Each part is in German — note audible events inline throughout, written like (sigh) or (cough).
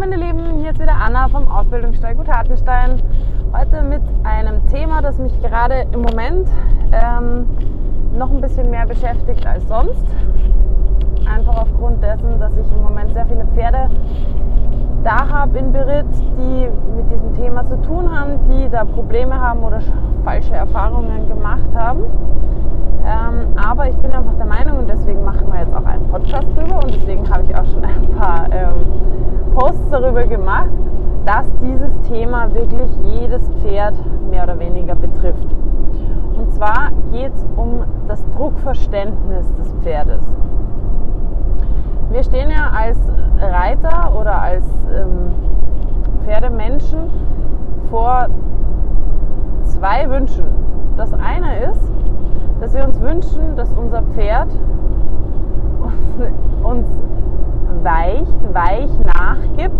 meine Lieben, hier ist wieder Anna vom Ausbildungsstall Gut Hartenstein. Heute mit einem Thema, das mich gerade im Moment ähm, noch ein bisschen mehr beschäftigt als sonst. Einfach aufgrund dessen, dass ich im Moment sehr viele Pferde da habe in Beritt, die mit diesem Thema zu tun haben, die da Probleme haben oder falsche Erfahrungen gemacht haben. Ähm, aber ich bin einfach der Meinung und deswegen machen wir jetzt auch einen Podcast drüber und deswegen habe ich auch schon (laughs) ein paar ähm, Posts darüber gemacht, dass dieses Thema wirklich jedes Pferd mehr oder weniger betrifft. Und zwar geht es um das Druckverständnis des Pferdes. Wir stehen ja als Reiter oder als ähm, Pferdemenschen vor zwei Wünschen. Das eine ist, dass wir uns wünschen, dass unser Pferd (laughs) uns weicht, weich nachgibt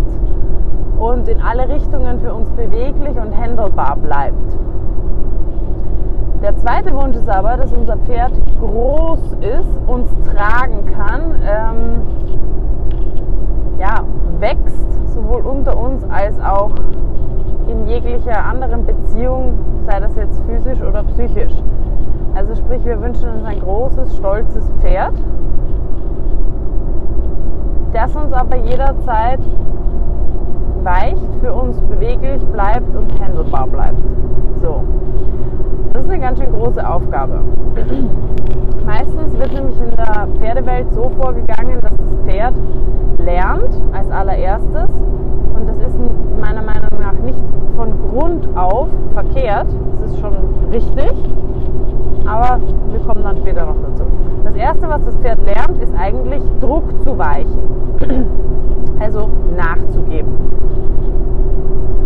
und in alle Richtungen für uns beweglich und handelbar bleibt. Der zweite Wunsch ist aber, dass unser Pferd groß ist, uns tragen kann, ähm, ja, wächst, sowohl unter uns als auch in jeglicher anderen Beziehung, sei das jetzt physisch oder psychisch. Also sprich, wir wünschen uns ein großes, stolzes Pferd, das uns aber jederzeit weicht, für uns beweglich bleibt und handelbar bleibt. So. Das ist eine ganz schön große Aufgabe. (clears throat) Meistens wird nämlich in der Pferdewelt so vorgegangen, dass das Pferd lernt als allererstes und das ist meiner Meinung nach nicht von Grund auf verkehrt, das ist schon richtig, aber wir kommen dann später noch dazu. Das erste, was das Pferd lernt, ist eigentlich Druck zu weichen, (clears throat) also nachzugeben.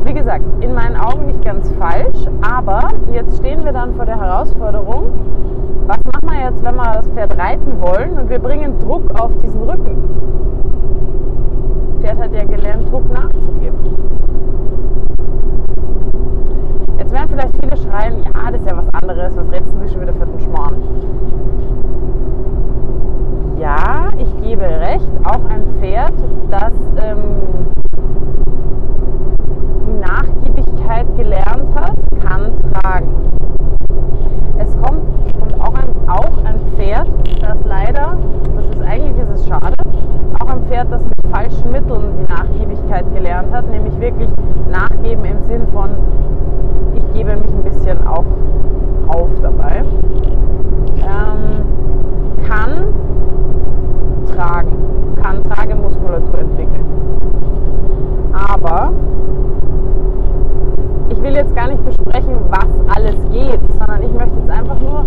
Wie gesagt, in meinen Augen nicht ganz falsch, aber jetzt stehen wir dann vor der Herausforderung, was machen wir jetzt, wenn wir das Pferd reiten wollen und wir bringen Druck auf diesen Rücken? Das Pferd hat ja gelernt, Druck nachzugeben. Jetzt werden vielleicht viele schreien, ja, das ist ja was anderes, was rätseln Sie schon wieder für den Schmarrn? Ja, ich gebe recht, auch ein Pferd, das ähm, die Nachgiebigkeit gelernt hat, kann tragen. Es kommt und auch ein, auch ein Pferd, das leider, das ist eigentlich ist es schade, auch ein Pferd, das mit falschen Mitteln die Nachgiebigkeit gelernt hat, nämlich wirklich nachgeben im Sinn von ich gebe mich ein bisschen auch auf dabei, ähm, kann tragen, kann Tragemuskulatur entwickeln. Aber ich will jetzt gar nicht besprechen, was alles geht, sondern ich möchte jetzt einfach nur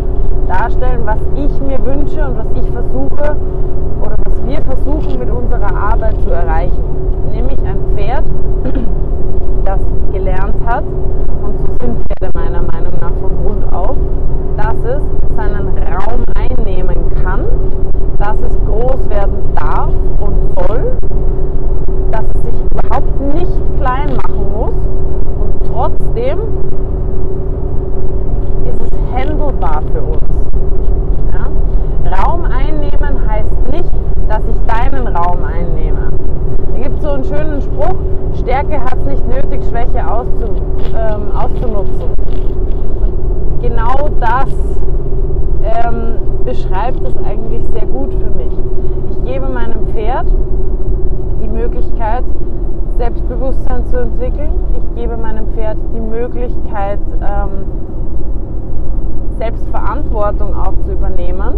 darstellen, was ich mir wünsche und was ich versuche oder was wir versuchen mit unserer Arbeit zu erreichen. Nämlich ein Pferd, das gelernt hat, und so sind Pferde meiner Meinung nach von Grund auf, dass es seinen Raum einnehmen kann, dass es groß werden darf und soll, dass es sich überhaupt nicht klein machen muss. Und trotzdem ist es handelbar für uns. Ja? Raum einnehmen heißt nicht, dass ich deinen Raum einnehme. Da gibt es so einen schönen Spruch, Stärke hat es nicht nötig, Schwäche auszu, ähm, auszunutzen. Und genau das ähm, beschreibt es eigentlich sehr gut für mich. Ich gebe meinem Pferd die Möglichkeit, Selbstbewusstsein zu entwickeln. Ich gebe meinem Pferd die Möglichkeit, ähm, Selbstverantwortung auch zu übernehmen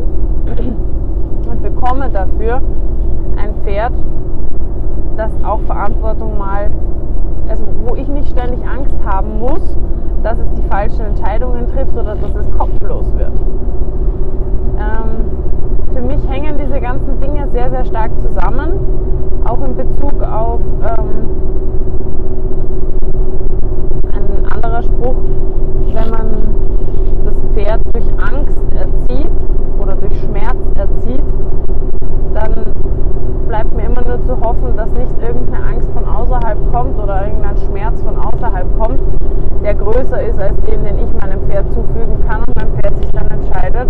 und bekomme dafür ein Pferd, das auch Verantwortung mal, also wo ich nicht ständig Angst haben muss, dass es die falschen Entscheidungen trifft oder dass es kopflos wird. Ähm, für mich hängen diese ganzen Dinge sehr, sehr stark zusammen, auch in Bezug auf ähm, ein anderer Spruch, wenn man das Pferd durch Angst erzieht oder durch Schmerz erzieht, dann bleibt mir immer nur zu hoffen, dass nicht irgendeine Angst von außerhalb kommt oder irgendein Schmerz von außerhalb kommt, der größer ist als den, den ich meinem Pferd zufügen kann und mein Pferd sich dann entscheidet,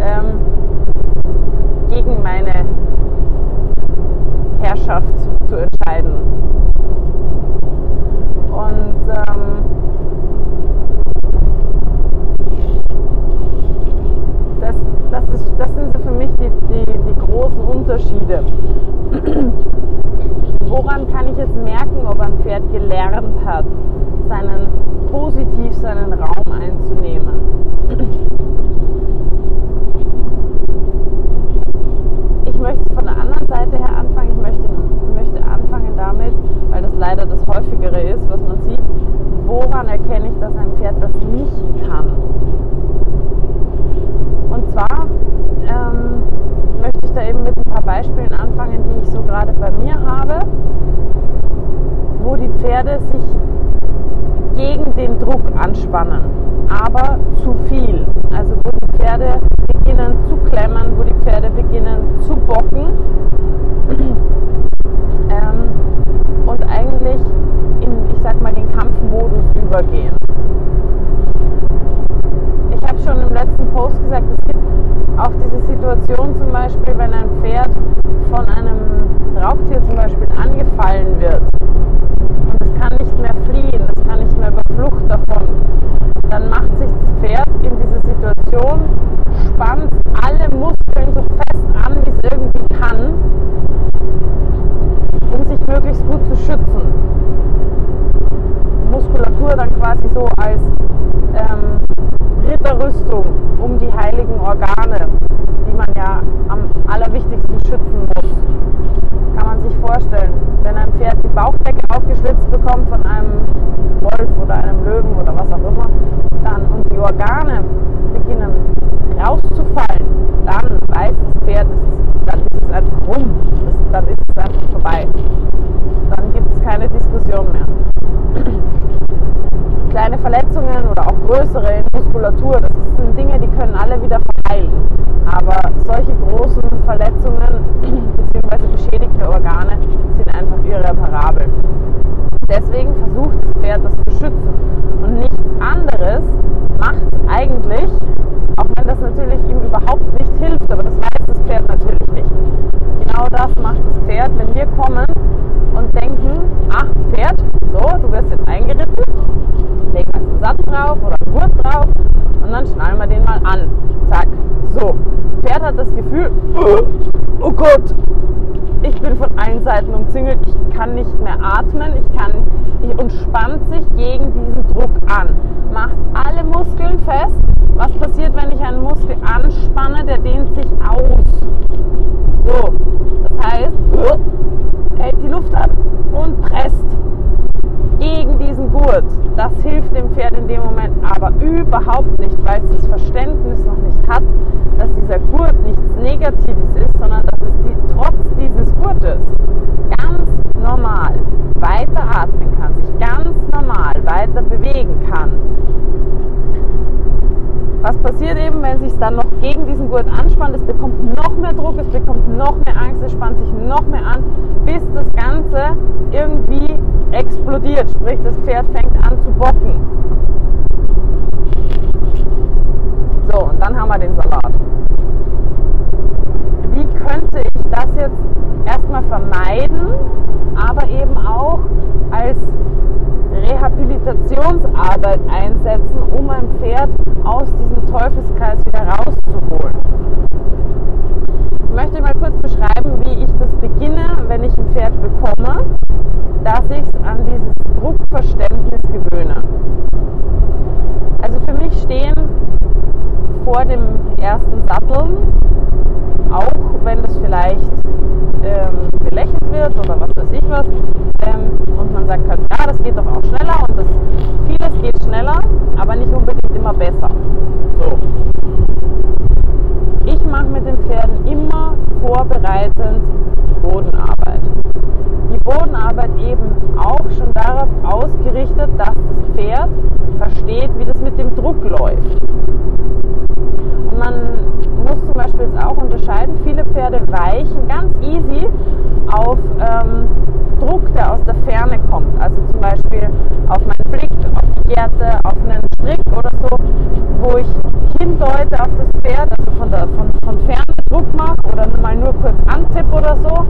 ähm, gegen meine Herrschaft zu entscheiden entscheiden. Und ähm, das, das, ist, das sind so für mich die, die, die großen Unterschiede. Woran kann ich jetzt merken, ob ein Pferd gelernt hat, seinen positiv seinen Raum einzunehmen? Ich möchte von der anderen Seite her anfangen. Ich möchte, möchte anfangen damit, weil das leider das häufigere ist, was man sieht, woran erkenne ich, dass ein Pferd das nicht kann? Und zwar ähm, möchte ich da eben mit ein paar Beispielen anfangen, die ich so gerade bei mir habe, wo die Pferde sich gegen den Druck anspannen, aber zu viel. Also wo die Pferde beginnen zu klemmen, wo die Pferde beginnen zu bocken (clears throat) ähm, und eigentlich in, ich sag mal, den Kampfmodus übergehen. Ich habe schon im letzten Post gesagt, es gibt auch diese Situation zum Beispiel, wenn ein Pferd von einem Raubtier zum Beispiel angefallen wird und es kann nicht mehr fliehen, es kann nicht mehr über Flucht davon, dann macht sich das Pferd in dieser Situation, spannt alle Muskeln so fest an, wie es irgendwie kann, um sich möglichst gut zu schützen. Muskulatur dann quasi so als ähm, Ritterrüstung um die heiligen Organe, die man ja am allerwichtigsten schützen muss. Kann man sich vorstellen, wenn ein Pferd die Bauchdecke aufgeschlitzt bekommt von einem Wolf oder einem Löwen oder was auch immer, dann und die Organe beginnen rauszufallen, dann weiß das Pferd, dann ist es einfach rum, dann ist es einfach vorbei. Dann gibt es keine Diskussion mehr kleine Verletzungen oder auch größere in Muskulatur, das sind Dinge, die können alle wieder verheilen. Aber solche großen Verletzungen (clears throat) bzw. beschädigte Organe sind einfach irreparabel. Deswegen versucht das Pferd das zu schützen. Und nichts anderes macht eigentlich, auch wenn das natürlich ihm überhaupt nicht hilft, aber das weiß das Pferd natürlich nicht. Genau das macht das Pferd, wenn wir kommen und denken, ach Pferd, so, du wirst jetzt eingeritten, legen wir einen Sattel drauf oder einen Gurt drauf und dann schnallen wir den mal an. Zack. So. Pferd hat das Gefühl, oh Gott, ich bin von allen Seiten umzingelt, ich kann nicht mehr atmen, ich kann und spannt sich gegen diesen Druck an. Macht alle Muskeln fest. Was passiert, wenn ich einen Muskel anspanne? Der dehnt sich aus. So, das heißt, hält die Luft an und presst gegen diesen Gurt. Das hilft dem Pferd in dem Moment aber überhaupt nicht, weil es das Verständnis noch nicht hat, dass dieser Gurt nichts Negatives ist, sondern dass es die, trotz dieses Gurtes ganz normal weiter atmen kann, sich ganz normal weiter bewegen kann. Was passiert eben, wenn sich dann noch gegen diesen Gurt anspannt? Es bekommt noch mehr Druck, es bekommt noch mehr Angst, es spannt sich noch mehr an, bis das Ganze irgendwie explodiert, sprich das Pferd fängt an zu bocken. So, und dann haben wir den Salat. Könnte ich das jetzt erstmal vermeiden, aber eben auch als Rehabilitationsarbeit einsetzen, um ein Pferd aus diesem Teufelskreis wieder rauszuholen? Ich möchte mal kurz beschreiben, wie ich das beginne, wenn ich ein Pferd bekomme, dass ich es an dieses Druckverständnis gewöhne. Also für mich stehen vor dem ersten Satteln, auch wenn das vielleicht ähm, belächelt wird oder was weiß ich was, ähm, und man sagt halt, ja, das geht doch auch schneller und das, vieles geht schneller, aber nicht unbedingt immer besser. So. Ich mache mit den Pferden immer vorbereitend Bodenarbeit. Die Bodenarbeit eben auch schon darauf ausgerichtet, dass das Pferd versteht, wie das mit dem Druck läuft. Und man muss zum Beispiel jetzt auch unterscheiden, viele Pferde weichen ganz easy auf ähm, Druck, der aus der Ferne kommt. Also zum Beispiel auf meinen Blick, auf die Gerte, auf einen Strick oder so, wo ich hindeute auf das Pferd, also von, der, von, von Ferne Druck mache oder mal nur kurz antipp oder so.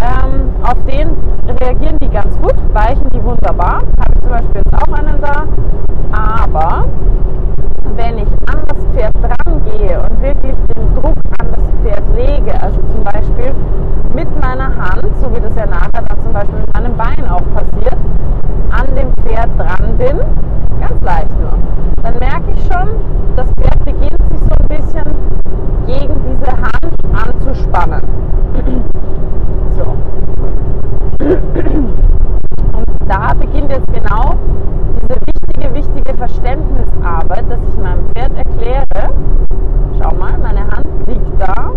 Ähm, auf den weichen die wunderbar. Habe ich zum Beispiel jetzt auch einen da. Aber wenn ich an das Pferd dran gehe und wirklich den Druck an das Pferd lege, also zum Beispiel mit meiner Hand, so wie das ja nachher dann zum Beispiel mit meinem Bein auch passiert, an dem Pferd dran bin, ganz leicht nur, dann merke ich schon, das Pferd beginnt sich so ein bisschen gegen diese Hand anzuspannen. So. Und da beginnt jetzt genau diese wichtige, wichtige Verständnisarbeit, dass ich meinem Pferd erkläre, schau mal, meine Hand liegt da,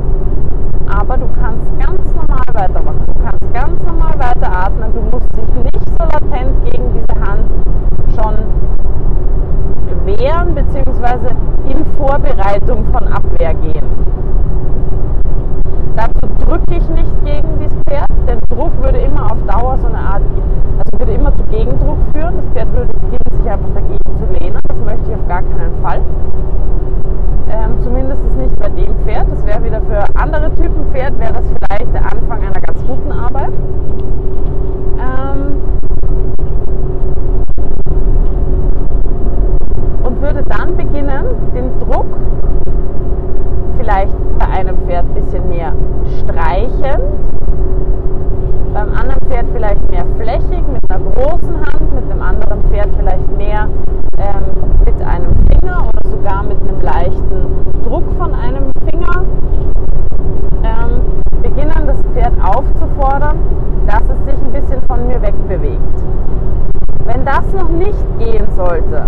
aber du kannst ganz normal weitermachen. Du kannst ganz normal weiter atmen. Du musst dich nicht so latent gegen diese Hand schon wehren bzw. in Vorbereitung von Abwehr gehen. Dazu drücke ich nicht gegen das Pferd, denn Druck würde immer auf Dauer so eine Art, also würde immer zu Gegendruck führen. Das Pferd würde beginnen, sich einfach dagegen zu lehnen. Das möchte ich auf gar keinen Fall. Ähm, zumindest nicht bei dem Pferd. Das wäre wieder für andere Typen Pferd, wäre das vielleicht der Anfang einer ganz guten Arbeit. Ähm, und würde dann beginnen, den Druck vielleicht bei einem Pferd ein bisschen mehr streichend, beim anderen Pferd vielleicht mehr flächig mit einer großen Hand, mit dem anderen Pferd vielleicht mehr ähm, mit einem Finger oder sogar mit einem leichten Druck von einem Finger ähm, beginnen, das Pferd aufzufordern, dass es sich ein bisschen von mir wegbewegt. Wenn das noch nicht gehen sollte,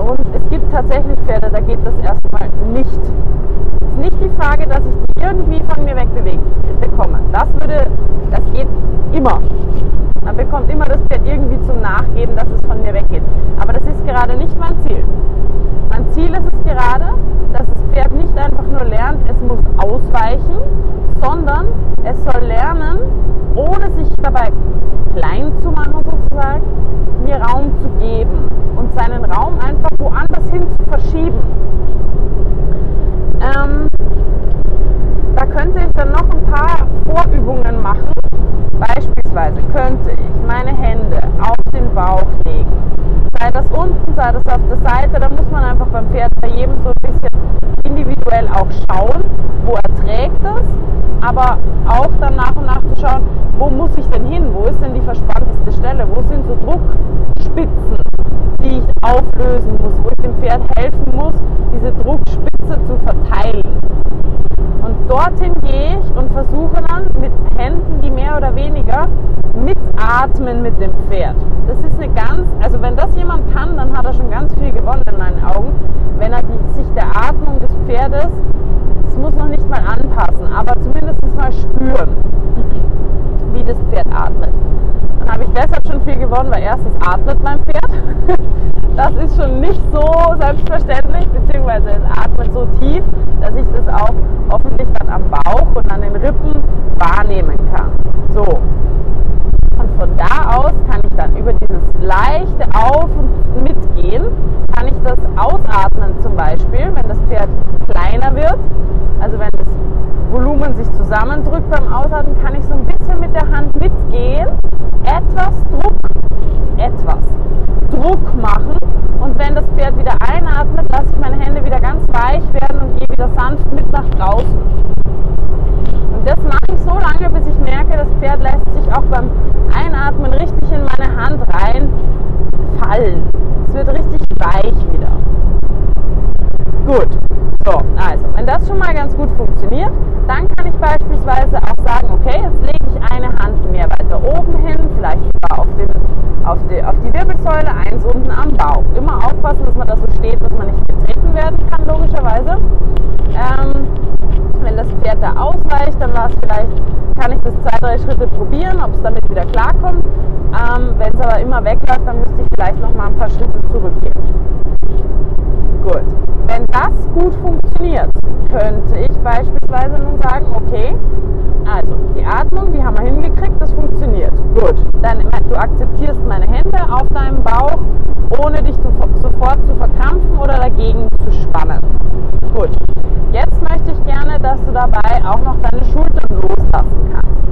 und es gibt tatsächlich Pferde, da geht das erstmal nicht. Es ist nicht die Frage, dass ich die irgendwie von mir wegbewegen bekomme. Das würde, das geht immer. Man bekommt immer das Pferd irgendwie zum Nachgeben, dass es von mir weggeht. Aber das ist gerade nicht mein Ziel. Mein Ziel ist es gerade, dass das Pferd nicht einfach nur lernt, es muss ausweichen, sondern es soll lernen, ohne sich dabei klein zu machen sozusagen, mir Raum zu geben und seinen Raum einfach woanders hin zu verschieben. Ähm, da könnte ich dann noch ein paar Vorübungen machen. Beispielsweise könnte ich meine Hände auf den Bauch legen. Sei das unten, sei das auf der Seite, da muss man einfach beim Pferd bei jedem so ein bisschen individuell auch schauen, wo er trägt es, aber auch dann nach und nach zu schauen, wo muss ich denn hin, wo ist denn die verspannteste Stelle, wo sind so Druckspitzen, die ich auflösen muss, wo ich dem Pferd helfen muss, diese Druckspitze zu verteilen. Und dorthin gehe ich und versuche dann mit Händen, die mehr oder weniger mitatmen mit dem Pferd. Das ist eine ganz, also wenn das jemand kann, dann hat er schon ganz viel gewonnen in meinen Augen, wenn er sich der Atmung des Pferdes, es muss noch nicht mal anpassen, aber zumindest mal spüren, wie das Pferd atmet. Habe ich deshalb schon viel gewonnen, weil erstens atmet mein Pferd. (laughs) Das ist schon nicht so selbstverständlich, beziehungsweise es atmet so tief, dass ich das auch hoffentlich dann am Bauch und an den Rippen wahrnehmen kann. So. Und von da aus kann ich dann über dieses leichte Auf- und Mitgehen, kann ich das ausatmen zum Beispiel, wenn das Pferd kleiner wird. Also wenn das Volumen sich zusammendrückt beim Ausatmen, kann ich so ein bisschen mit der Hand mitgehen, etwas Druck, etwas Druck machen und wenn das Pferd wieder einatmet, lasse ich meine Hände wieder ganz weich werden und gehe wieder sanft mit nach draußen. Und das mache ich so lange, bis ich merke, das Pferd lässt sich auch beim Einatmen richtig in meine Hand reinfallen. Es wird richtig weich wieder. Gut, so, also, wenn das schon mal ganz gut funktioniert, dann kann ich beispielsweise auch sagen, okay, jetzt lege ich eine Hand mehr weiter oben hin, vielleicht sogar auf, den, auf, die, auf die Wirbelsäule, eins unten am Bauch. Immer aufpassen, dass man da so steht, dass man nicht getreten werden kann, logischerweise. Ähm, wenn das Pferd da ausweicht, dann war es vielleicht, kann ich das zwei, drei Schritte probieren, ob es damit wieder klarkommt. Ähm, wenn es aber immer wegläuft, dann müsste ich vielleicht noch mal ein paar Schritte zurückgehen. Gut. Wenn das gut funktioniert, könnte ich beispielsweise nun sagen, okay, also die Atmung, die haben wir hingekriegt, das funktioniert. Gut. Dann du akzeptierst meine Hände auf deinem Bauch, ohne dich sofort zu verkrampfen oder dagegen zu spannen. Gut. Jetzt möchte ich gerne, dass du dabei auch noch deine Schultern loslassen kannst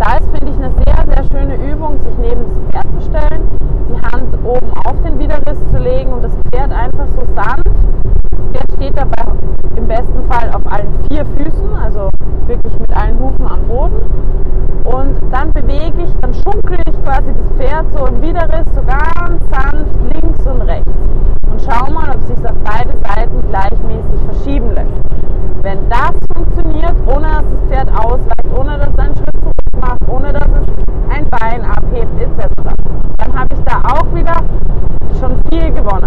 da ist, finde ich, eine sehr, sehr schöne Übung, sich neben das Pferd zu stellen, die Hand oben auf den Widerriss zu legen und das Pferd einfach so sanft Pferd steht dabei im besten Fall auf allen vier Füßen, also wirklich mit allen Hufen am Boden. Und dann bewege ich, dann schunkle ich quasi das Pferd so im Widerriss, so ganz sanft links und rechts. Und schau mal, ob sich auf beide Seiten gleichmäßig verschieben lässt. Wenn das funktioniert, ohne dass das Pferd ausweicht, ohne dass es einen Schritt zurück macht, ohne dass es ein Bein abhebt etc., dann habe ich da auch wieder schon viel gewonnen.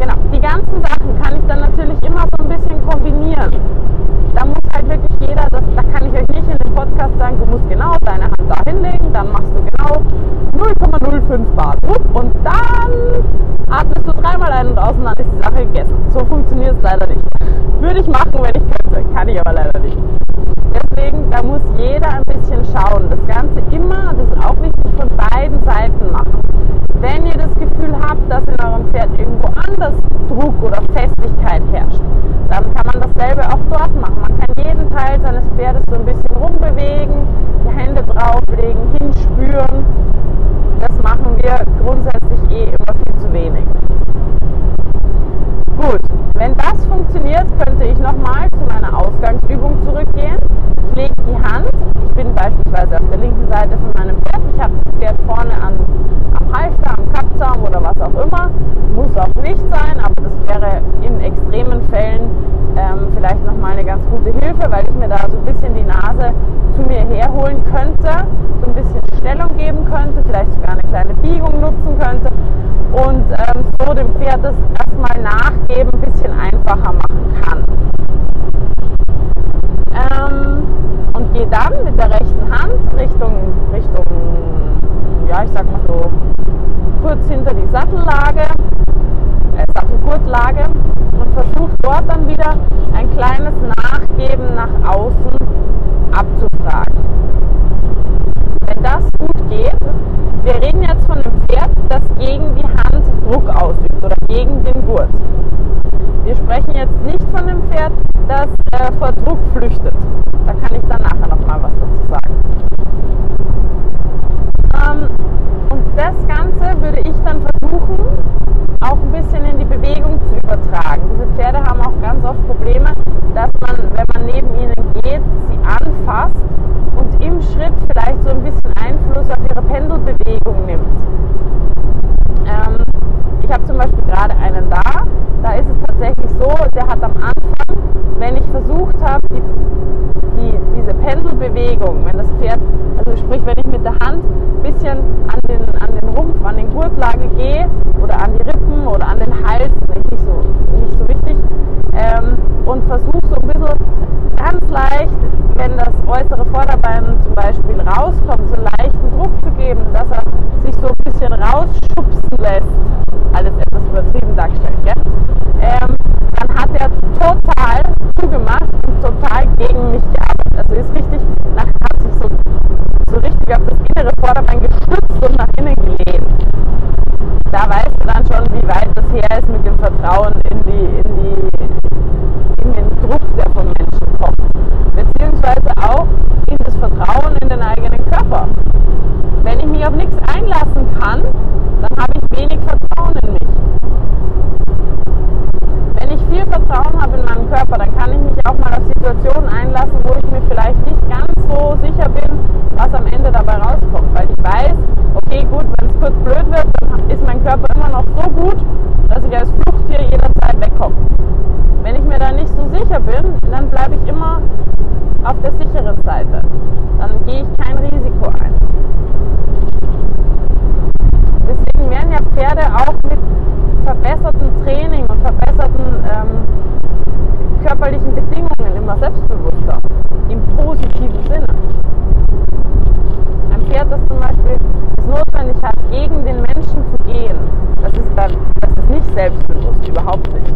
Genau, die ganzen Sachen kann ich dann natürlich immer so ein bisschen kombinieren. Da muss halt wirklich jeder, das, da kann ich euch nicht in dem Podcast sagen, du musst genau deine Hand da hinlegen, dann machst du genau 0,05 Bar und dann atmest du dreimal ein und aus und dann ist die Sache gegessen. So funktioniert es leider nicht. Würde ich machen, wenn ich könnte, kann ich aber leider nicht. Deswegen, da muss jeder ein bisschen schauen. Das Ganze immer, das ist auch wichtig, von beiden Seiten machen. Wenn ihr das Gefühl habt, dass in eurem Pferd irgendwo anders Druck oder Festigkeit herrscht, dann kann man dasselbe auch dort machen. Man kann jeden Teil seines Pferdes so ein bisschen rumbewegen, die Hände drauflegen, hinspüren. Das machen wir grundsätzlich eh immer viel zu wenig. Gut, wenn das funktioniert, könnte ich nochmal zu meiner Ausgangsübung zurückgehen. Ich lege die Hand, ich bin beispielsweise auf der linken Seite von meinem Pferd, ich habe das Pferd vorne an, am Halfter, am Kappzaum oder was auch immer. Muss auch nicht sein, aber das wäre in extremen Fällen ähm, vielleicht nochmal eine ganz gute Hilfe, weil ich mir da so ein bisschen die Nase zu mir herholen könnte, so ein bisschen Stellung geben könnte, vielleicht sogar eine kleine Biegung nutzen könnte und ähm, so dem Pferd das erstmal nachgeben ein bisschen einfacher machen kann. Ähm, und gehe dann mit der rechten Hand Richtung, Richtung, ja ich sag mal so, kurz hinter die Sattellage, äh, Sattelgurtlage und versuche dort dann wieder ein kleines Nachgeben nach außen abzufragen. Wenn das gut geht, wir reden jetzt von einem Pferd, das gegen die Hand Druck ausübt oder gegen den Gurt. Wir sprechen jetzt nicht von einem Pferd, das äh, vor Druck flüchtet. Da kann ich dann nachher nochmal was dazu sagen. Ähm, und das Ganze würde ich dann versuchen, auch ein bisschen in die Bewegung zu übertragen. Diese Pferde haben auch ganz oft Probleme, dass man, wenn man neben ihnen geht, sie anfasst und im Schritt vielleicht so ein bisschen Einfluss auf ihre Pendelbewegung nimmt. Ähm, ich habe zum Beispiel gerade einen da, da ist es tatsächlich so, der hat am Anfang, wenn ich versucht habe, die, die, diese Pendelbewegung, wenn das Pferd, also sprich, wenn ich mit der Hand ein bisschen an den, an den Rumpf, an den Gurtlage gehe oder an die Rippen oder an den Hals, nicht so, nicht so wichtig, ähm, und versuche so ein bisschen ganz leicht, wenn das äußere Vorderbein zum Beispiel rauskommt, so leichten Druck zu geben, dass er sich so ein bisschen rausschubsen lässt. Alles etwas übertrieben dargestellt, gell? Ähm, dann hat er total zugemacht und total gegen mich gearbeitet. Also ist richtig, nach, hat sich so, so richtig auf das innere Vorderbein gestützt und nach innen gelehnt. Da weißt du dann schon, wie weit das her ist mit dem Vertrauen in die, in die, in den Druck, der vom Menschen kommt. Beziehungsweise auch in das Vertrauen in den eigenen Körper. Wenn ich mich auf nichts einlassen kann, dann habe ich wenig Vertrauen in mich. Wenn ich viel Vertrauen habe in meinen Körper, dann kann ich mich auch mal auf Situationen einlassen, wo ich mir vielleicht nicht ganz so sicher bin, was am Ende dabei rauskommt. Weil ich weiß, okay, gut, wenn es kurz blöd wird, dann ist mein Körper immer noch so gut, dass ich als Fluchttier jederzeit wegkomme. Wenn ich mir da nicht so sicher bin, dann bleibe ich immer auf der sicheren Seite. Dann gehe ich kein Risiko ein. Deswegen werden ja Pferde auch mit verbessertem Training und verbesserten ähm, körperlichen Bedingungen immer selbstbewusster. Im positiven Sinne. Ein Pferd, das zum Beispiel es notwendig hat, gegen den Menschen zu gehen, das ist, dann, das ist nicht selbstbewusst, überhaupt nicht.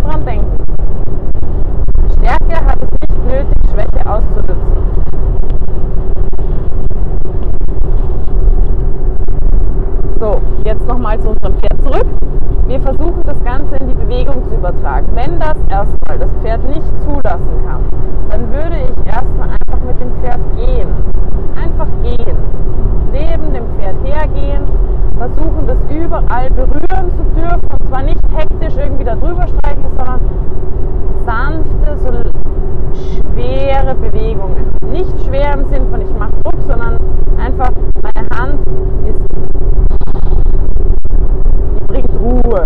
Dran denken. Stärke hat es nicht nötig, Schwäche auszunutzen. So, jetzt nochmal zu unserem Pferd zurück. Wir versuchen das Ganze in die Bewegung zu übertragen. Wenn das erstmal das Pferd nicht zulassen kann, dann würde ich erstmal einfach mit dem Pferd gehen. Einfach gehen. Neben dem Pferd hergehen, versuchen das überall berühren zu dürfen und zwar nicht hektisch irgendwie da drüber streichen, sondern sanfte, so schwere Bewegungen. Nicht schwer im Sinn von ich mache Druck, sondern einfach meine Hand ist, die bringt Ruhe.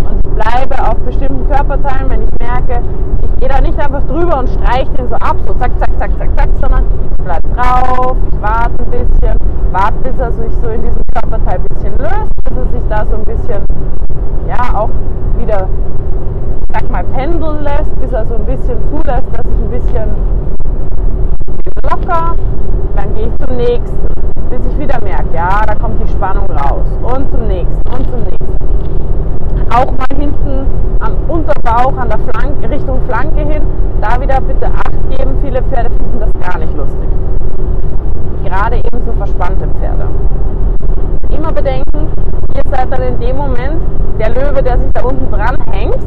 Und ich bleibe auf bestimmten Körperteilen, wenn ich merke, ich gehe da nicht einfach drüber und streiche den so ab, so zack, zack, zack, zack, zack, sondern ich bleibe drauf, ich warte ein bisschen, warte bis er sich so in diesem Körperteil ein bisschen löst, bis er sich da so ein bisschen, ja, auch wieder sag mal, pendeln lässt, bis er so ein bisschen zulässt, dass ich ein bisschen locker, dann gehe ich zum nächsten, bis ich wieder merke, ja, da kommt die Spannung raus und zum nächsten und zum nächsten. Auch mal hinten am Unterbauch, an der Flanke, Richtung Flanke hin, da wieder bitte Acht geben. Viele Pferde finden das gar nicht lustig. Gerade eben so verspannte Pferde. Immer bedenken, ihr seid dann in dem Moment der Löwe, der sich da unten dran hängt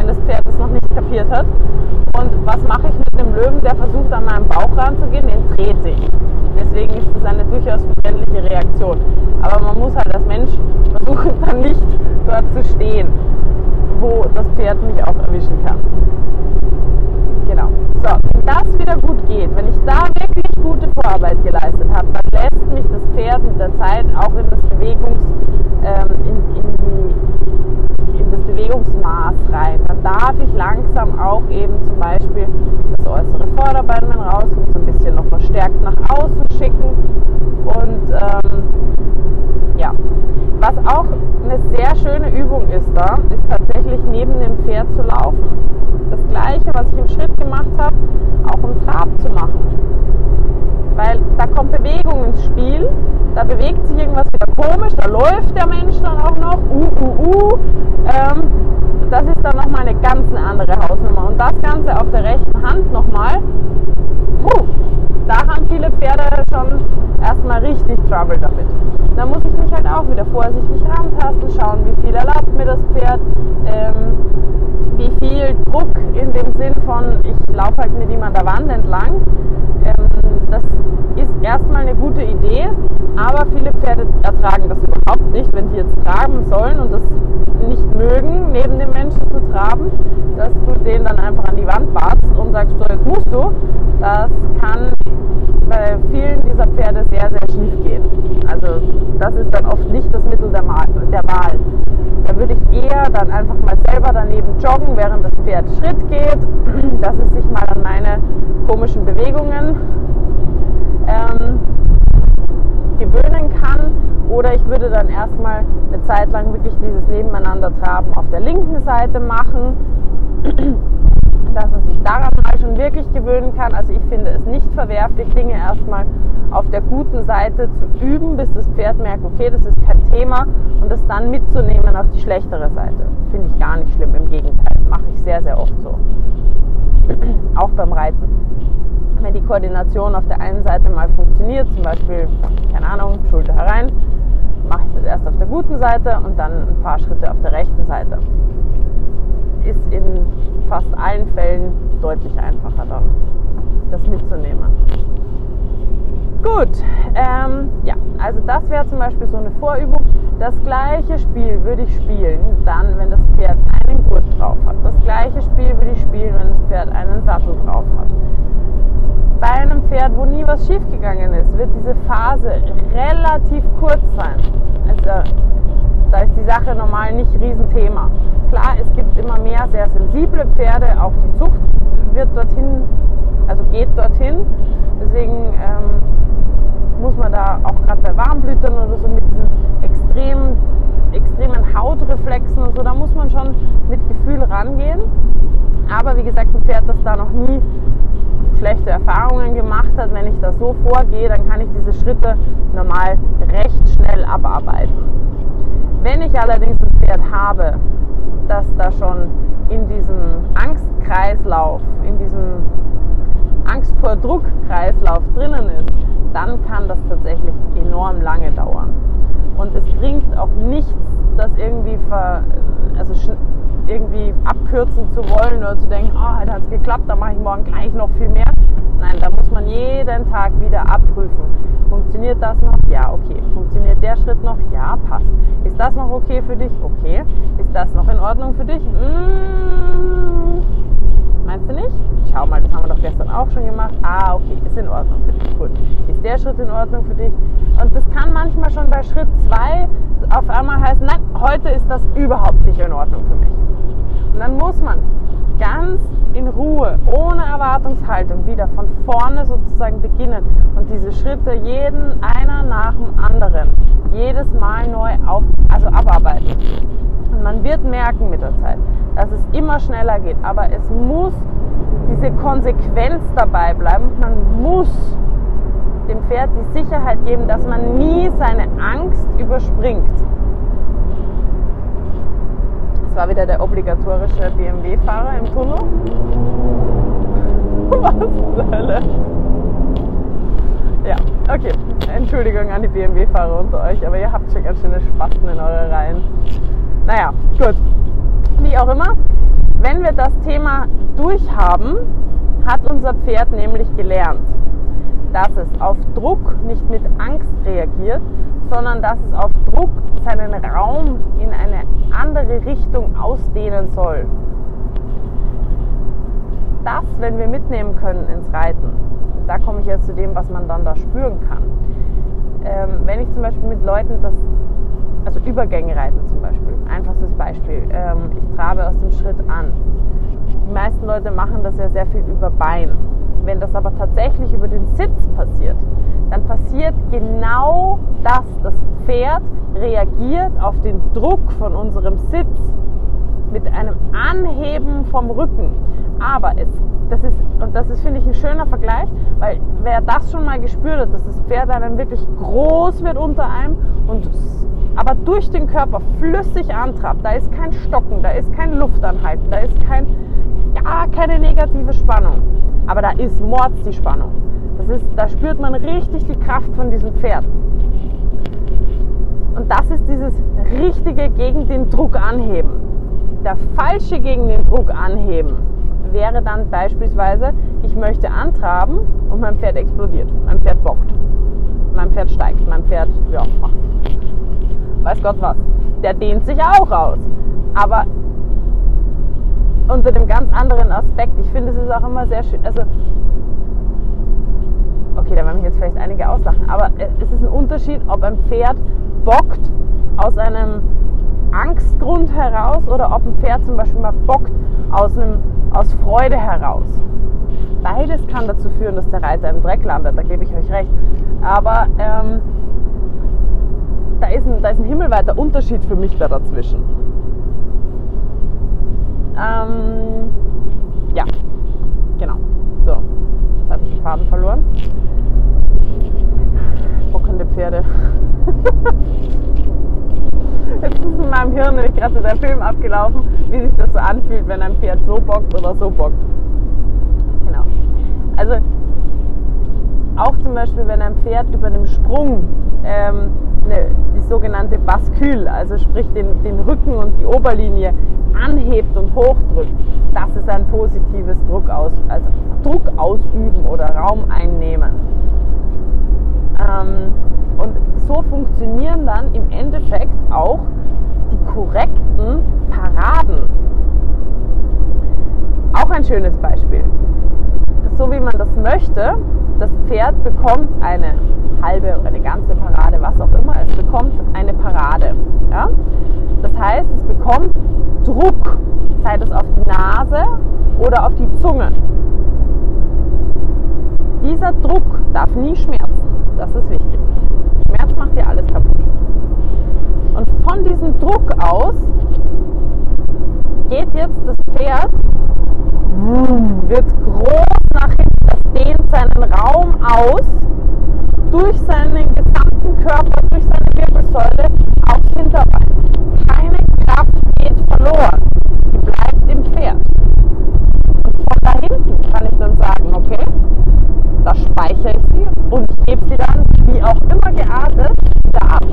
wenn das Pferd es noch nicht kapiert hat. Und was mache ich mit einem Löwen, der versucht an meinem Bauch ranzugehen? Den trete ich. Deswegen ist das eine durchaus verständliche Reaktion. Aber man muss halt als Mensch versuchen, (laughs) dann nicht dort zu stehen, wo das Pferd mich auch erwischen kann. Genau. So, das wieder gut geht, wenn ich da wirklich gute Vorarbeit geleistet habe, dann lässt mich das Pferd mit der Zeit auch in das Bewegungs, ähm, in, in die das Bewegungsmaß rein. Dann darf ich langsam auch eben zum Beispiel das äußere Vorderbein, wenn rauskommt, so ein bisschen noch verstärkt nach außen schicken. Und ähm, ja, was auch eine sehr schöne Übung ist da, ist tatsächlich neben dem Pferd zu laufen. Das gleiche, was ich im Schritt gemacht habe, auch im Trab zu machen. Weil da kommt Bewegung ins Spiel, da bewegt sich irgendwas wieder komisch, da läuft der Mensch dann auch noch, uh, uh, uh. Ähm, das ist dann nochmal eine ganz andere Hausnummer. Und das Ganze auf der rechten Hand nochmal, puh, da haben viele Pferde schon erstmal richtig Trouble damit. Da muss ich mich halt auch wieder vorsichtig rantasten, schauen, wie viel erlaubt mir das Pferd, ähm, wie viel Druck in dem Sinn von, ich laufe halt mit ihm an der Wand entlang. Ähm, das ist erstmal eine gute Idee, aber viele Pferde ertragen das überhaupt nicht, wenn die jetzt traben sollen und das nicht mögen, neben dem Menschen zu traben, dass du den dann einfach an die Wand batzt und sagst, so jetzt musst du. Das kann bei vielen dieser Pferde sehr, sehr schief gehen. Also das ist dann oft nicht das Mittel der, der Wahl. Da würde ich eher dann einfach mal selber daneben joggen, während das Pferd Schritt geht, (clears throat) dass es sich mal an meine komischen Bewegungen ähm, gewöhnen kann. Oder ich würde dann erstmal eine Zeit lang wirklich dieses Nebeneinander traben auf der linken Seite machen, (clears throat) dass er sich daran mal schon wirklich gewöhnen kann. Also ich finde es nicht verwerflich, Dinge erstmal auf der guten Seite zu üben, bis das Pferd merkt, okay, das ist kein Thema und das dann mitzunehmen auf die schlechtere Seite. Finde ich gar nicht schlimm, im Gegenteil. Mache ich sehr, sehr oft so. (clears throat) Auch beim Reiten wenn die Koordination auf der einen Seite mal funktioniert, zum Beispiel, keine Ahnung, Schulter herein, mache ich das erst auf der guten Seite und dann ein paar Schritte auf der rechten Seite. Ist in fast allen Fällen deutlich einfacher dann, das mitzunehmen. Gut, ähm, ja, also das wäre zum Beispiel so eine Vorübung. Das gleiche Spiel würde ich spielen, dann, wenn das Pferd einen Gurt drauf hat. Das gleiche Spiel würde ich spielen, wenn das Pferd einen Sattel drauf hat bei einem Pferd, wo nie was schiefgegangen ist, wird diese Phase relativ kurz sein. Also da ist die Sache normal nicht Riesenthema. Klar, es gibt immer mehr sehr sensible Pferde, auch die Zucht wird dorthin, also geht dorthin. Deswegen ähm, muss man da auch gerade bei Warmblütern oder so mit diesen extremen, extremen Hautreflexen und so, da muss man schon mit Gefühl rangehen. Aber wie gesagt, ein Pferd, das da noch nie schlechte Erfahrungen gemacht hat, wenn ich da so vorgehe, dann kann ich diese Schritte normal recht schnell abarbeiten. Wenn ich allerdings ein Pferd habe, das da schon in diesem Angstkreislauf, in diesem Angst vor Druckkreislauf drinnen ist, dann kann das tatsächlich enorm lange dauern. Und es bringt auch nichts, das irgendwie, ver, also irgendwie abkürzen zu wollen oder zu denken, oh, heute hat es geklappt, dann mache ich morgen gleich noch viel mehr. Nein, da muss man jeden Tag wieder abprüfen. Funktioniert das noch? Ja, okay. Funktioniert der Schritt noch? Ja, passt. Ist das noch okay für dich? Okay. Ist das noch in Ordnung für dich? Mmh. Meinst du nicht? Schau mal, das haben wir doch gestern auch schon gemacht. Ah, okay, ist in Ordnung für dich. Gut. Ist der Schritt in Ordnung für dich? Und das kann manchmal schon bei Schritt 2 auf einmal heißen, nein, heute ist das überhaupt nicht in Ordnung für mich. Und dann muss man ganz in Ruhe, ohne Erwartungshaltung wieder von vorne sozusagen beginnen und diese Schritte jeden einer nach dem anderen jedes Mal neu auf, also abarbeiten. Und man wird merken mit der Zeit, dass es immer schneller geht, aber es muss diese Konsequenz dabei bleiben. Man muss dem Pferd die Sicherheit geben, dass man nie seine Angst überspringt. Das war wieder der obligatorische BMW-Fahrer im Tunnel. (laughs) Was zur Hölle? Ja, okay. Entschuldigung an die BMW-Fahrer unter euch, aber ihr habt schon ganz schöne Spasten in eure Reihen. Naja, gut. Wie auch immer, wenn wir das Thema durchhaben, hat unser Pferd nämlich gelernt, dass es auf Druck nicht mit Angst reagiert, sondern dass es auf Druck seinen Raum in eine andere Richtung ausdehnen soll. Das, wenn wir mitnehmen können ins Reiten, da komme ich jetzt zu dem, was man dann da spüren kann. Ähm, wenn ich zum Beispiel mit Leuten das, also Übergänge reiten zum Beispiel, einfachstes Beispiel, ähm, ich trabe aus dem Schritt an. Die meisten Leute machen das ja sehr viel über Bein. Wenn das aber tatsächlich über den Sitz passiert, dann passiert genau das. Das Pferd reagiert auf den Druck von unserem Sitz mit einem Anheben vom Rücken. Aber es, das ist, und das ist, finde ich, ein schöner Vergleich, weil wer das schon mal gespürt hat, dass das Pferd dann wirklich groß wird unter einem und aber durch den Körper flüssig antrabt, da ist kein Stocken, da ist kein Luftanhalten, da ist kein, gar keine negative Spannung. Aber da ist Mords die Spannung. Das ist, da spürt man richtig die Kraft von diesem Pferd. Und das ist dieses richtige gegen den Druck anheben. Der falsche gegen den Druck anheben wäre dann beispielsweise, ich möchte antraben und mein Pferd explodiert. Mein Pferd bockt. Mein Pferd steigt. Mein Pferd, ja, macht. Weiß Gott was. Der dehnt sich auch aus. Aber unter dem ganz anderen Aspekt. Ich finde, es ist auch immer sehr schön. Also, okay, da werden mich jetzt vielleicht einige auslachen, aber es ist ein Unterschied, ob ein Pferd bockt aus einem Angstgrund heraus oder ob ein Pferd zum Beispiel mal bockt aus, einem, aus Freude heraus. Beides kann dazu führen, dass der Reiter im Dreck landet, da gebe ich euch recht. Aber ähm, da, ist ein, da ist ein himmelweiter Unterschied für mich da dazwischen. Ähm, ja, genau. So, jetzt habe ich den Faden verloren. Bockende Pferde. (laughs) Jetzt ist in meinem Hirn nämlich gerade der Film abgelaufen, wie sich das so anfühlt, wenn ein Pferd so bockt oder so bockt. Genau. Also auch zum Beispiel, wenn ein Pferd über einem Sprung ähm, eine, die sogenannte Baskül, also sprich den, den Rücken und die Oberlinie anhebt und hochdrückt, das ist ein positives Druck aus, also Druck ausüben oder Raum einnehmen. Ähm, und so funktionieren dann im Endeffekt auch die korrekten Paraden. Auch ein schönes Beispiel. So wie man das möchte, das Pferd bekommt eine halbe oder eine ganze Parade, was auch immer, es bekommt eine Parade. Ja? Das heißt, es bekommt Druck, sei das auf die Nase oder auf die Zunge. Dieser Druck darf nie schmerzen, das ist wichtig. Schmerz macht dir alles kaputt. Und von diesem Druck aus geht jetzt das Pferd, wird groß nach hinten, das dehnt seinen Raum aus, durch seinen gesamten Körper, durch seine Wirbelsäule aufs Hinterbein. Keine Kraft geht verloren, die bleibt im Pferd. Und von da hinten kann ich dann sagen, okay, da speichere ich sie und ich gebe sie dann, wie auch immer geartet, wieder ab.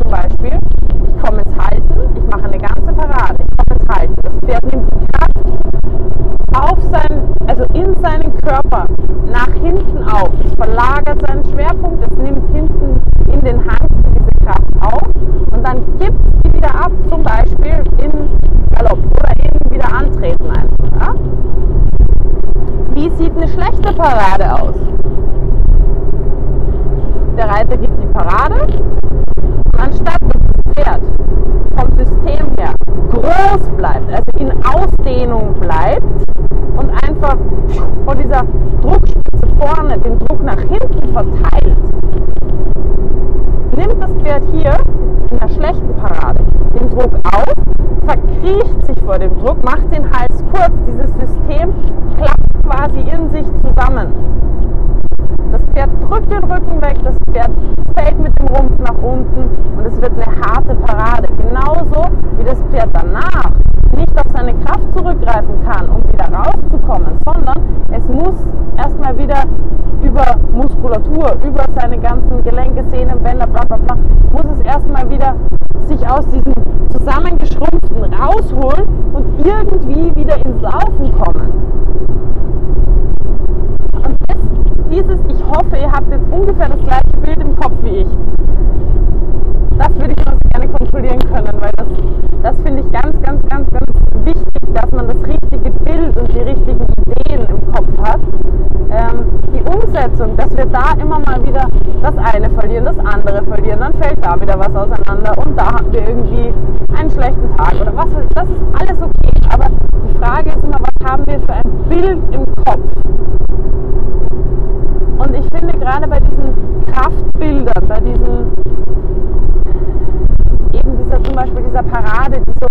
Zum Beispiel, ich komme ins Halten, ich mache eine ganze Parade, ich komme ins Halten. Das Pferd nimmt die Kraft auf sein, also also in seinen Körper nach hinten auf. Es verlagert seinen Schwerpunkt, es nimmt hinten in den Hang diese Kraft auf und dann gibt sie wieder ab, zum Beispiel in Galopp oder in wieder antreten einfach. Ja? Wie sieht eine schlechte Parade aus? Der Reiter gibt die Parade und anstatt dass das Pferd vom System her groß bleibt, also in Ausdehnung bleibt und einfach von dieser Druckspitze vorne den Druck nach hinten verteilt, nimmt das Pferd hier in der schlechten Parade den Druck auf, verkriecht sich vor dem Druck, macht den Hals kurz, dieses System klappt quasi in sich zusammen. Das Pferd drückt den Rücken weg, das Pferd fällt mit dem Rumpf nach unten und es wird eine harte Parade. Genauso wie das Pferd danach nicht auf seine Kraft zurückgreifen kann, um wieder rauszukommen, sondern es muss erstmal wieder über Muskulatur, über seine ganzen Gelenke, Sehnen, Bänder, bla bla bla, muss es erstmal wieder sich aus diesem zusammengeschrumpften rausholen und irgendwie wieder ins Laufen kommen. Dieses, ich hoffe, ihr habt jetzt ungefähr das gleiche Bild im Kopf wie ich. Das würde ich noch gerne kontrollieren können, weil das, das finde ich ganz, ganz, ganz, ganz wichtig, dass man das richtige Bild und die richtigen Ideen im Kopf hat. Ähm, die Umsetzung, dass wir da immer mal wieder das eine verlieren, das andere verlieren, dann fällt da wieder was auseinander und da haben wir irgendwie einen schlechten Tag oder was. Das ist alles okay. Aber die Frage ist immer, was haben wir für ein Bild im Kopf? Und ich finde gerade bei diesen Kraftbildern, bei diesen eben dieser zum Beispiel dieser Parade, die so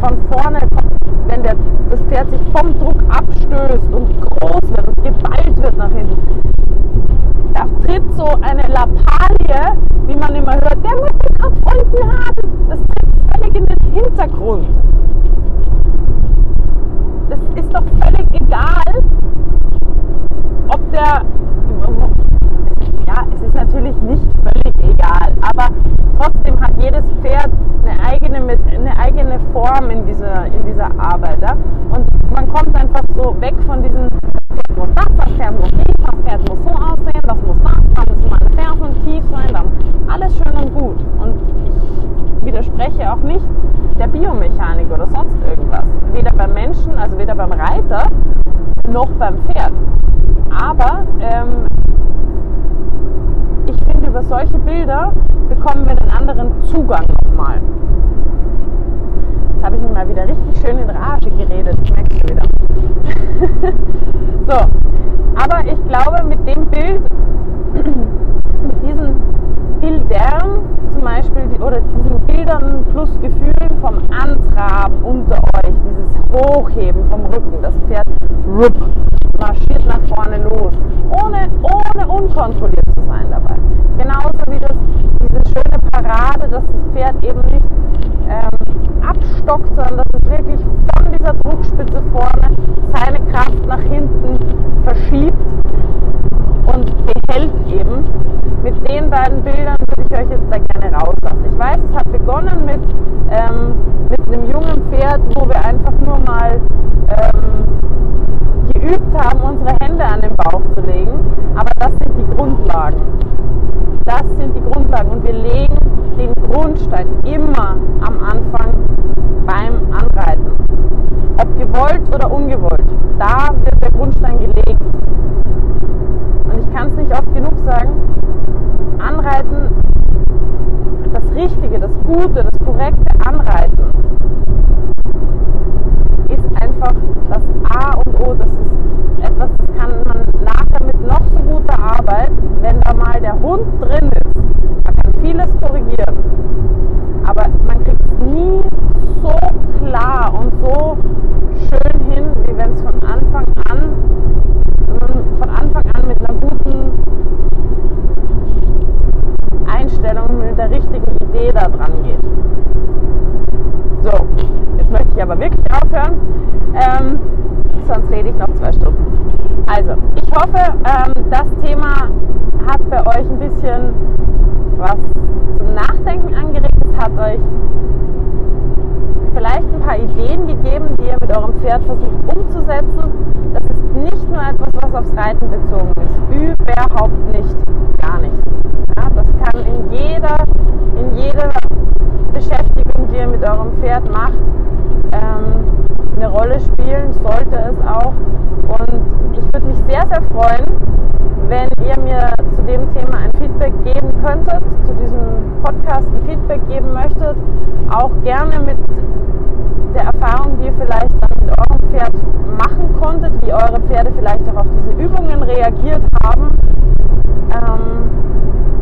von vorne kommt, wenn der, das Pferd sich vom Druck abstößt und groß wird und geballt wird nach hinten. Da tritt so eine Lappalie, wie man immer hört, der muss den Kopf unten haben. Das tritt völlig in den Hintergrund. Das ist doch völlig egal, ob der ja, es ist natürlich nicht völlig egal, aber trotzdem hat jedes Pferd eine eigene, eine eigene Form in dieser, in dieser Arbeit. Ja? Und man kommt einfach so weg von diesem, das Pferd muss das, das Pferd muss dies, das Pferd muss so aussehen, das muss das, da müssen meine Fersen tief sein, dann alles schön und gut. Und ich widerspreche auch nicht der Biomechanik oder sonst irgendwas. Weder beim Menschen, also weder beim Reiter, noch beim Pferd. Aber ähm, über solche Bilder bekommen wir einen anderen Zugang nochmal. Jetzt habe ich mir mal wieder richtig schön in Rage geredet, ich merke es wieder. (laughs) so, aber ich glaube, mit dem Bild, (clears throat) mit diesen Bildern zum Beispiel, oder diesen Bildern plus Gefühlen vom Antraben unter euch, dieses Hochheben vom Rücken, das Pferd rup, marschiert nach vorne los, ohne, ohne unkontrolliert zu sein dabei. Genauso wie das, diese schöne Parade, dass das Pferd eben nicht ähm, abstockt, sondern dass es wirklich von dieser Druckspitze vorne seine Kraft nach hinten verschiebt und behält eben. Mit den beiden Bildern würde ich euch jetzt da gerne rauslassen. Ich weiß, es hat begonnen mit, ähm, mit einem jungen Pferd, wo wir einfach nur mal ähm, geübt haben, unsere Hände an den Bauch zu legen. Aber das sind die Grundlagen. Das sind die Grundlagen und wir legen den Grundstein immer am Anfang beim Anreiten. Ob gewollt oder ungewollt, da wird der Grundstein gelegt. Und ich kann es nicht oft genug sagen, Anreiten, das Richtige, das Gute, das korrekte Anreiten ist einfach das A und O. Das ist etwas, das kann man nachher mit noch so guter Arbeit, wenn da mal der Hund drin ist, man kann vieles korrigieren, aber man kriegt es nie so klar und so schön hin, wie wenn es von Anfang an, von Anfang an mit einer guten Einstellung, mit der richtigen Idee da dran geht. So, jetzt möchte ich aber wirklich aufhören, ähm, sonst rede ich noch zwei Stunden. Also, ich hoffe, ähm, das Thema hat bei euch ein bisschen was zum Nachdenken angeregt. Es hat euch vielleicht ein paar Ideen gegeben, die ihr mit eurem Pferd versucht umzusetzen. Das ist nicht nur etwas, was aufs Reiten bezogen ist. Überhaupt nicht. Gar nicht. Ja, das kann in jeder, in jeder Beschäftigung, die ihr mit eurem Pferd macht, ähm, eine Rolle spielen, sollte es auch. Und ich würde mich sehr, sehr freuen, wenn ihr mir zu dem Thema ein Feedback geben könntet, zu diesem Podcast ein Feedback geben möchtet, auch gerne mit der Erfahrung, die ihr vielleicht mit eurem Pferd machen konntet, wie eure Pferde vielleicht auch auf diese Übungen reagiert haben. Ähm,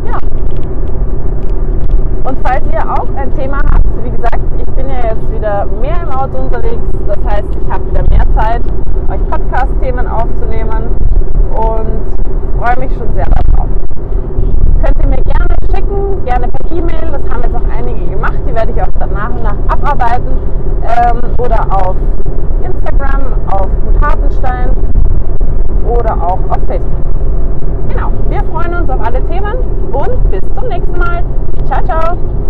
ja. Und falls ihr auch ein Thema habt, wie gesagt, ich bin ja jetzt wieder mehr im Auto unterwegs, das heißt, ich habe wieder mehr Zeit, euch Podcast-Themen aufzunehmen und freue mich schon sehr darauf. Könnt ihr mir gerne schicken, gerne per E-Mail, das haben jetzt auch einige gemacht, die werde ich auch dann nach und nach abarbeiten ähm, oder auf Instagram, auf Gut Hartenstein oder auch auf Facebook. Genau, wir freuen uns auf alle Themen und bis zum nächsten Mal. Ciao, ciao!